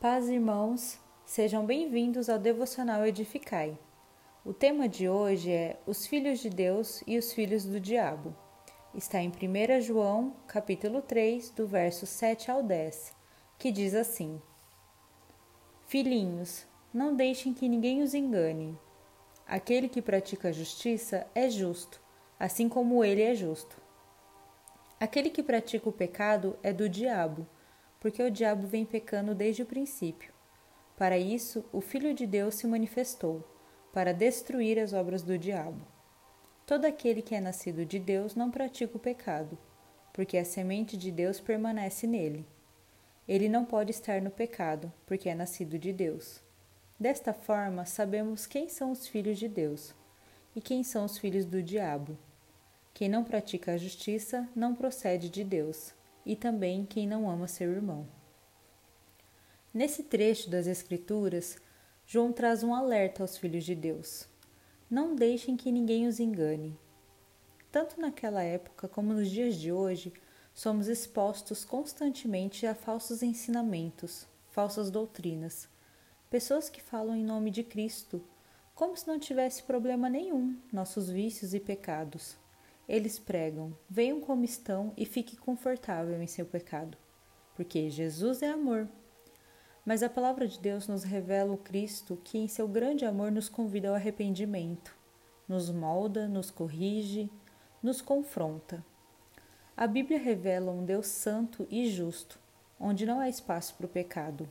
Paz, irmãos, sejam bem-vindos ao Devocional Edificai. O tema de hoje é Os filhos de Deus e os filhos do diabo. Está em 1 João, capítulo 3, do verso 7 ao 10, que diz assim: Filhinhos, não deixem que ninguém os engane. Aquele que pratica a justiça é justo, assim como ele é justo. Aquele que pratica o pecado é do diabo porque o diabo vem pecando desde o princípio. Para isso, o Filho de Deus se manifestou, para destruir as obras do diabo. Todo aquele que é nascido de Deus não pratica o pecado, porque a semente de Deus permanece nele. Ele não pode estar no pecado, porque é nascido de Deus. Desta forma, sabemos quem são os filhos de Deus e quem são os filhos do diabo. Quem não pratica a justiça não procede de Deus, e também quem não ama seu irmão. Nesse trecho das Escrituras, João traz um alerta aos filhos de Deus. Não deixem que ninguém os engane. Tanto naquela época como nos dias de hoje, somos expostos constantemente a falsos ensinamentos, falsas doutrinas, pessoas que falam em nome de Cristo, como se não tivesse problema nenhum nossos vícios e pecados. Eles pregam: venham como estão e fique confortável em seu pecado, porque Jesus é amor. Mas a palavra de Deus nos revela o Cristo que, em seu grande amor, nos convida ao arrependimento, nos molda, nos corrige, nos confronta. A Bíblia revela um Deus santo e justo, onde não há espaço para o pecado.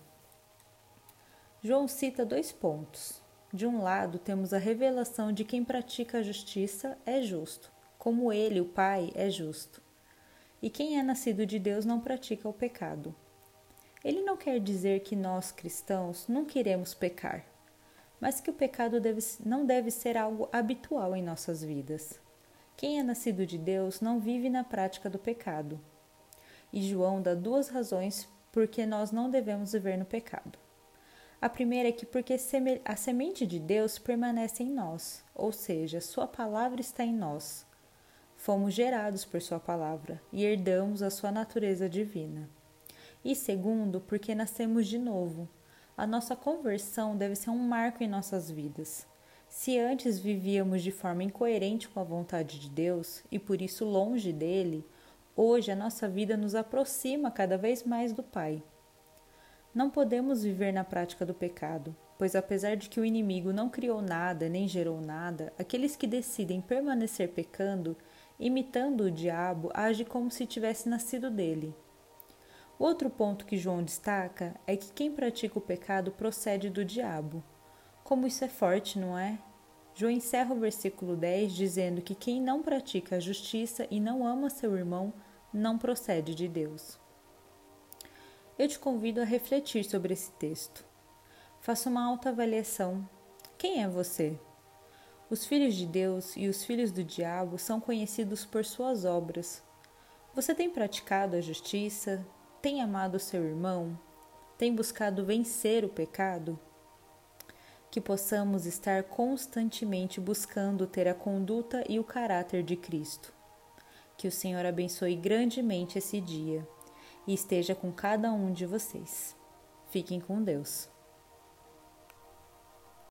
João cita dois pontos. De um lado, temos a revelação de quem pratica a justiça é justo como ele, o Pai, é justo. E quem é nascido de Deus não pratica o pecado. Ele não quer dizer que nós, cristãos, não queremos pecar, mas que o pecado deve, não deve ser algo habitual em nossas vidas. Quem é nascido de Deus não vive na prática do pecado. E João dá duas razões por que nós não devemos viver no pecado. A primeira é que porque a semente de Deus permanece em nós, ou seja, sua palavra está em nós. Fomos gerados por Sua palavra e herdamos a Sua natureza divina. E segundo, porque nascemos de novo. A nossa conversão deve ser um marco em nossas vidas. Se antes vivíamos de forma incoerente com a vontade de Deus e por isso longe dele, hoje a nossa vida nos aproxima cada vez mais do Pai. Não podemos viver na prática do pecado, pois apesar de que o inimigo não criou nada nem gerou nada, aqueles que decidem permanecer pecando imitando o diabo, age como se tivesse nascido dele. Outro ponto que João destaca é que quem pratica o pecado procede do diabo. Como isso é forte, não é? João encerra o versículo 10 dizendo que quem não pratica a justiça e não ama seu irmão não procede de Deus. Eu te convido a refletir sobre esse texto. Faça uma autoavaliação. Quem é você? Os filhos de Deus e os filhos do diabo são conhecidos por suas obras. Você tem praticado a justiça? Tem amado seu irmão? Tem buscado vencer o pecado? Que possamos estar constantemente buscando ter a conduta e o caráter de Cristo. Que o Senhor abençoe grandemente esse dia e esteja com cada um de vocês. Fiquem com Deus.